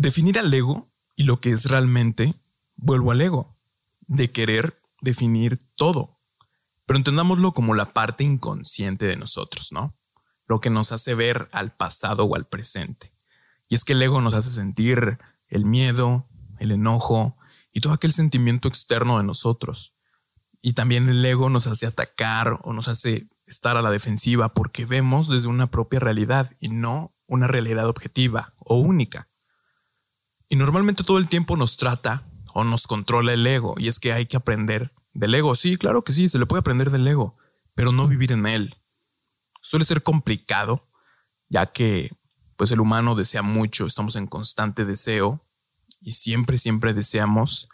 definir al ego y lo que es realmente, vuelvo al ego, de querer definir todo. Pero entendámoslo como la parte inconsciente de nosotros, ¿no? Lo que nos hace ver al pasado o al presente. Y es que el ego nos hace sentir el miedo, el enojo y todo aquel sentimiento externo de nosotros. Y también el ego nos hace atacar o nos hace estar a la defensiva porque vemos desde una propia realidad y no una realidad objetiva o única. Y normalmente todo el tiempo nos trata o nos controla el ego y es que hay que aprender del ego. Sí, claro que sí, se le puede aprender del ego, pero no vivir en él. Suele ser complicado, ya que pues el humano desea mucho, estamos en constante deseo y siempre, siempre deseamos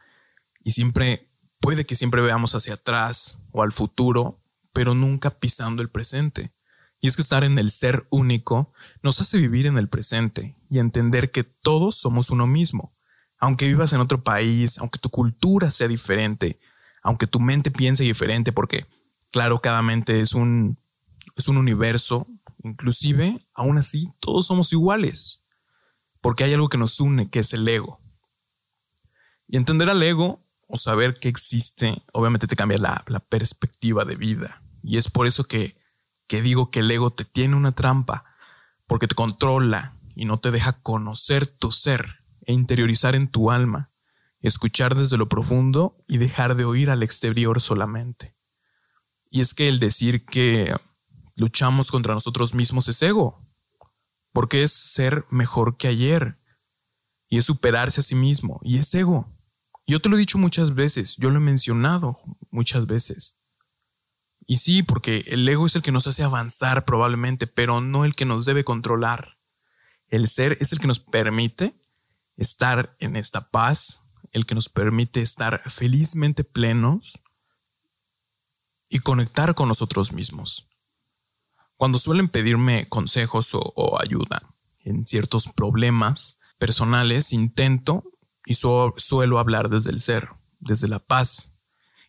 y siempre puede que siempre veamos hacia atrás o al futuro, pero nunca pisando el presente. Y es que estar en el ser único nos hace vivir en el presente y entender que todos somos uno mismo. Aunque vivas en otro país, aunque tu cultura sea diferente, aunque tu mente piense diferente, porque claro, cada mente es un, es un universo, inclusive, aún así, todos somos iguales, porque hay algo que nos une, que es el ego. Y entender al ego o saber que existe, obviamente te cambia la, la perspectiva de vida. Y es por eso que que digo que el ego te tiene una trampa, porque te controla y no te deja conocer tu ser e interiorizar en tu alma, escuchar desde lo profundo y dejar de oír al exterior solamente. Y es que el decir que luchamos contra nosotros mismos es ego, porque es ser mejor que ayer, y es superarse a sí mismo, y es ego. Yo te lo he dicho muchas veces, yo lo he mencionado muchas veces. Y sí, porque el ego es el que nos hace avanzar probablemente, pero no el que nos debe controlar. El ser es el que nos permite estar en esta paz, el que nos permite estar felizmente plenos y conectar con nosotros mismos. Cuando suelen pedirme consejos o, ayuda en ciertos problemas personales, intento y suelo hablar desde el ser, desde la paz,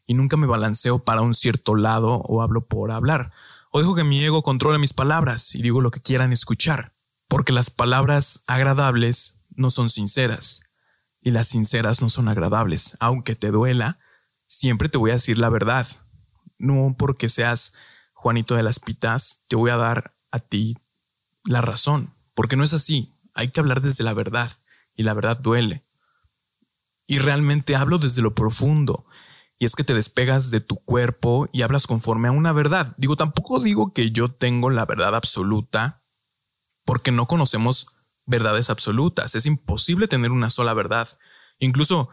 y nunca me balanceo para un cierto lado o hablo por hablar. O dejo que mi ego controle mis palabras y digo lo que quieran escuchar, porque las palabras agradables no son sinceras y las sinceras no son agradables. Aunque te duela, siempre te voy a decir la verdad. No porque seas Juanito de las Pitas, te voy a dar a ti la razón, porque no es así. Hay que hablar desde la verdad y la verdad duele. Y realmente hablo desde lo profundo y es que te despegas de tu cuerpo y hablas conforme a una verdad. Digo, tampoco digo que yo tengo la verdad absoluta, porque no conocemos verdades absolutas. Es imposible tener una sola verdad. Incluso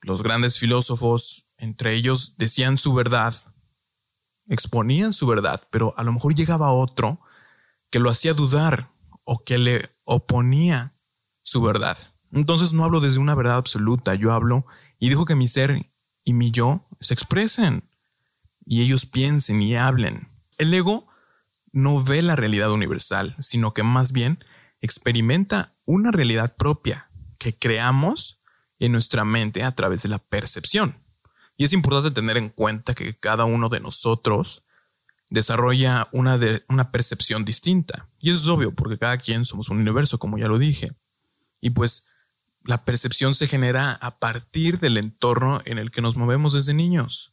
los grandes filósofos, entre ellos, decían su verdad, exponían su verdad, pero a lo mejor llegaba otro que lo hacía dudar o que le oponía su verdad. Entonces no hablo desde una verdad absoluta, yo hablo y digo que mi ser y mi yo se expresen y ellos piensen y hablen. El ego no ve la realidad universal, sino que más bien experimenta una realidad propia que creamos en nuestra mente a través de la percepción. Y es importante tener en cuenta que cada uno de nosotros desarrolla una, una percepción distinta. Y eso es obvio, porque cada quien somos un universo, como ya lo dije. Y pues la percepción se genera a partir del entorno en el que nos movemos desde niños,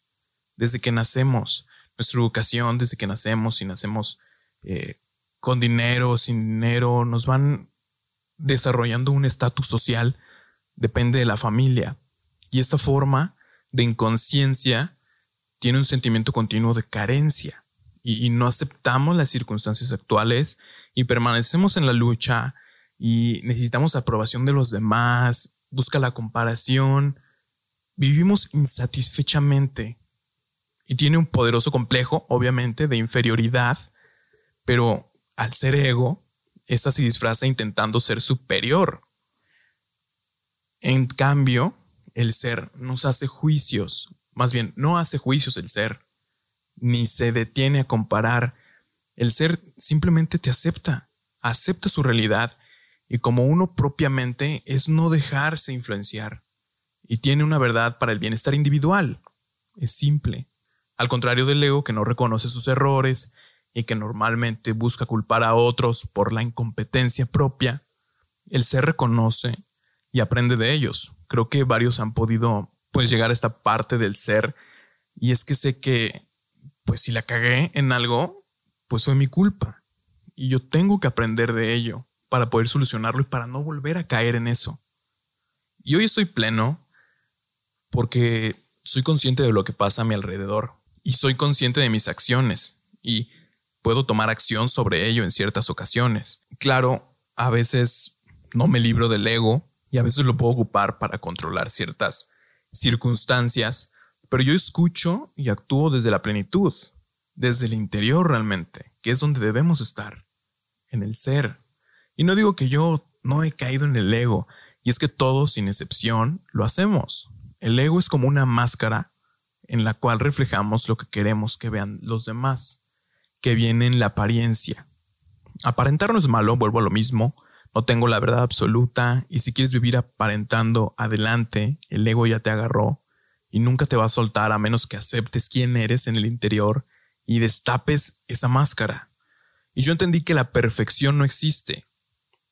desde que nacemos, nuestra educación desde que nacemos, si nacemos eh, con dinero, sin dinero, nos van desarrollando un estatus social, depende de la familia. Y esta forma de inconsciencia tiene un sentimiento continuo de carencia y no aceptamos las circunstancias actuales y permanecemos en la lucha y necesitamos aprobación de los demás, busca la comparación, vivimos insatisfechamente y tiene un poderoso complejo, obviamente, de inferioridad, pero al ser ego, esta se disfraza intentando ser superior. En cambio, el ser nos hace juicios, más bien, no hace juicios el ser, ni se detiene a comparar. El ser simplemente te acepta, acepta su realidad y como uno propiamente es no dejarse influenciar y tiene una verdad para el bienestar individual. Es simple. Al contrario del ego que no reconoce sus errores y que normalmente busca culpar a otros por la incompetencia propia, el ser reconoce y aprende de ellos. Creo que varios han podido pues llegar a esta parte del ser y es que sé que pues si la cagué en algo, pues fue mi culpa y yo tengo que aprender de ello para poder solucionarlo y para no volver a caer en eso. Y hoy estoy pleno porque soy consciente de lo que pasa a mi alrededor y soy consciente de mis acciones y puedo tomar acción sobre ello en ciertas ocasiones. Claro, a veces no me libro del ego y a veces lo puedo ocupar para controlar ciertas circunstancias, pero yo escucho y actúo desde la plenitud, desde el interior realmente, que es donde debemos estar, en el ser. Y no digo que yo no he caído en el ego, y es que todos, sin excepción, lo hacemos. El ego es como una máscara en la cual reflejamos lo que queremos que vean los demás, que viene en la apariencia. Aparentar no es malo, vuelvo a lo mismo, no tengo la verdad absoluta y si quieres vivir aparentando adelante, el ego ya te agarró y nunca te va a soltar a menos que aceptes quién eres en el interior y destapes esa máscara. Y yo entendí que la perfección no existe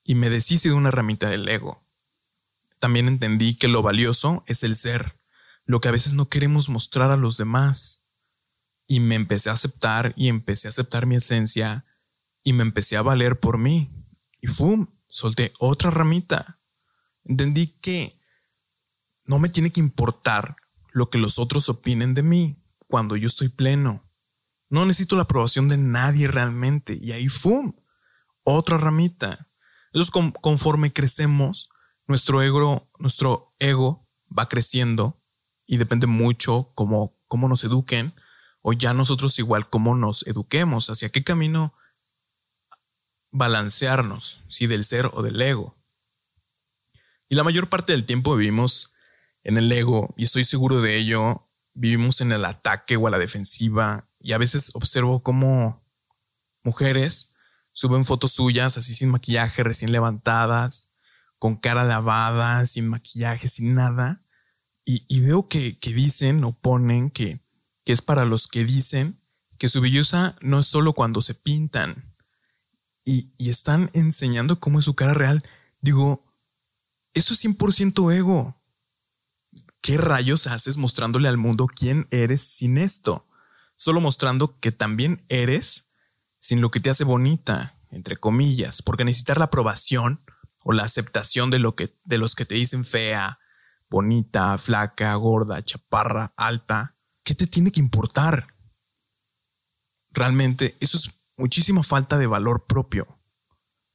y me deshice de una ramita del ego. También entendí que lo valioso es el ser, lo que a veces no queremos mostrar a los demás. Y me empecé a aceptar y empecé a aceptar mi esencia y me empecé a valer por mí. Y ¡fum! Solté otra ramita. Entendí que no me tiene que importar lo que los otros opinen de mí cuando yo estoy pleno. No necesito la aprobación de nadie realmente. Y ahí ¡fum! Otra ramita. Entonces, conforme crecemos, nuestro ego, nuestro ego va creciendo y depende mucho cómo, cómo nos eduquen o ya nosotros igual cómo nos eduquemos, hacia qué camino balancearnos, si del ser o del ego. Y la mayor parte del tiempo vivimos en el ego y estoy seguro de ello, vivimos en el ataque o a la defensiva y a veces observo cómo mujeres suben fotos suyas así sin maquillaje, recién levantadas, con cara lavada, sin maquillaje, sin nada. Y, veo que, dicen o ponen que, que es para los que dicen que su belleza no es solo cuando se pintan. Y, y están enseñando cómo es su cara real. Digo, eso es 100% ego. ¿Qué rayos haces mostrándole al mundo quién eres sin esto? Solo mostrando que también eres sin lo que te hace bonita, entre comillas, porque necesitar la aprobación o la aceptación de lo que de los que te dicen fea, bonita, flaca, gorda, chaparra, alta, ¿qué te tiene que importar? Realmente eso es muchísima falta de valor propio.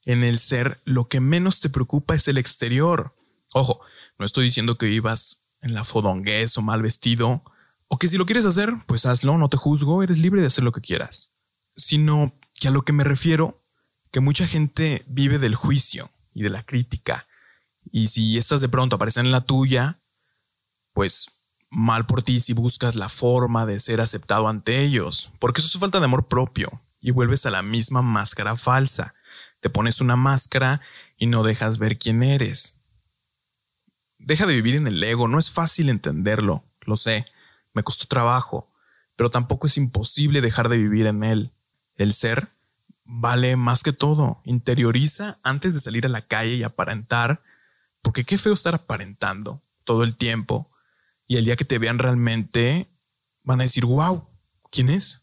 En el ser lo que menos te preocupa es el exterior. Ojo, no estoy diciendo que vivas en la fodonguez o mal vestido, o que si lo quieres hacer, pues hazlo, no te juzgo, eres libre de hacer lo que quieras. Sino que a lo que me refiero, que mucha gente vive del juicio y de la crítica. Y si estas de pronto aparecen en la tuya, pues mal por ti si buscas la forma de ser aceptado ante ellos, porque eso es falta de amor propio y vuelves a la misma máscara falsa. Te pones una máscara y no dejas ver quién eres. Deja de vivir en el ego, no es fácil entenderlo, lo sé, me costó trabajo, pero tampoco es imposible dejar de vivir en él. El ser vale más que todo. Interioriza antes de salir a la calle y aparentar, porque qué feo estar aparentando todo el tiempo y el día que te vean realmente van a decir, wow, ¿quién es?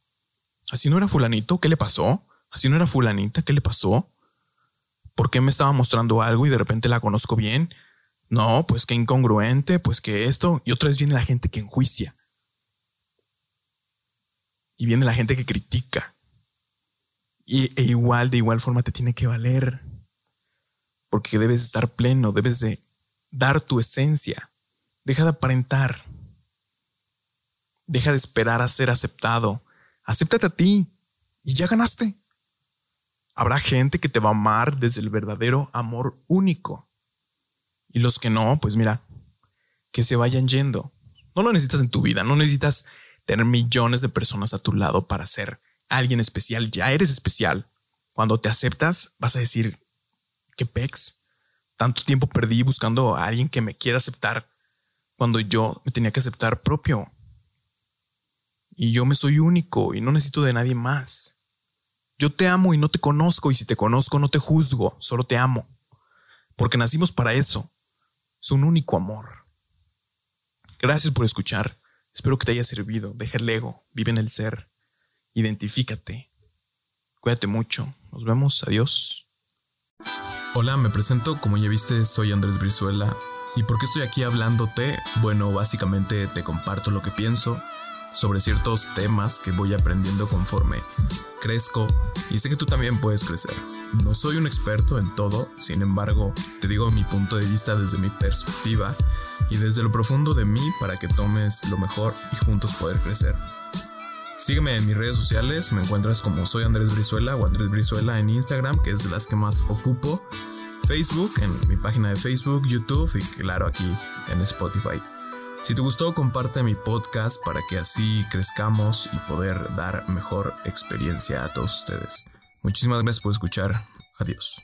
Así no era fulanito, ¿qué le pasó? Así no era fulanita, ¿qué le pasó? ¿Por qué me estaba mostrando algo y de repente la conozco bien? No, pues qué incongruente, pues que esto. Y otra vez viene la gente que enjuicia. Y viene la gente que critica. Y, e igual, de igual forma te tiene que valer. Porque debes estar pleno, debes de dar tu esencia. Deja de aparentar. Deja de esperar a ser aceptado. Acéptate a ti y ya ganaste. Habrá gente que te va a amar desde el verdadero amor único. Y los que no, pues mira, que se vayan yendo. No lo necesitas en tu vida, no necesitas tener millones de personas a tu lado para ser alguien especial, ya eres especial. Cuando te aceptas, vas a decir, ¿qué pex? Tanto tiempo perdí buscando a alguien que me quiera aceptar cuando yo me tenía que aceptar propio. Y yo me soy único y no necesito de nadie más. Yo te amo y no te conozco y si te conozco no te juzgo, solo te amo. Porque nacimos para eso. su único amor. Gracias por escuchar. Espero que te haya servido. Deja el ego, vive en el ser. Identifícate. Cuídate mucho. Nos vemos. Adiós. Hola, me presento. Como ya viste, soy Andrés Brizuela. ¿Y por qué estoy aquí hablándote? Bueno, básicamente te comparto lo que pienso sobre ciertos temas que voy aprendiendo conforme crezco y sé que tú también puedes crecer. No soy un experto en todo, sin embargo, te digo mi punto de vista desde mi perspectiva y desde lo profundo de mí para que tomes lo mejor y juntos poder crecer. Sígueme en mis redes sociales, me encuentras como soy Andrés Brizuela o Andrés Brizuela en Instagram, que es de las que más ocupo, Facebook, en mi página de Facebook, YouTube y claro aquí en Spotify. Si te gustó, comparte mi podcast para que así crezcamos y poder dar mejor experiencia a todos ustedes. Muchísimas gracias por escuchar. Adiós.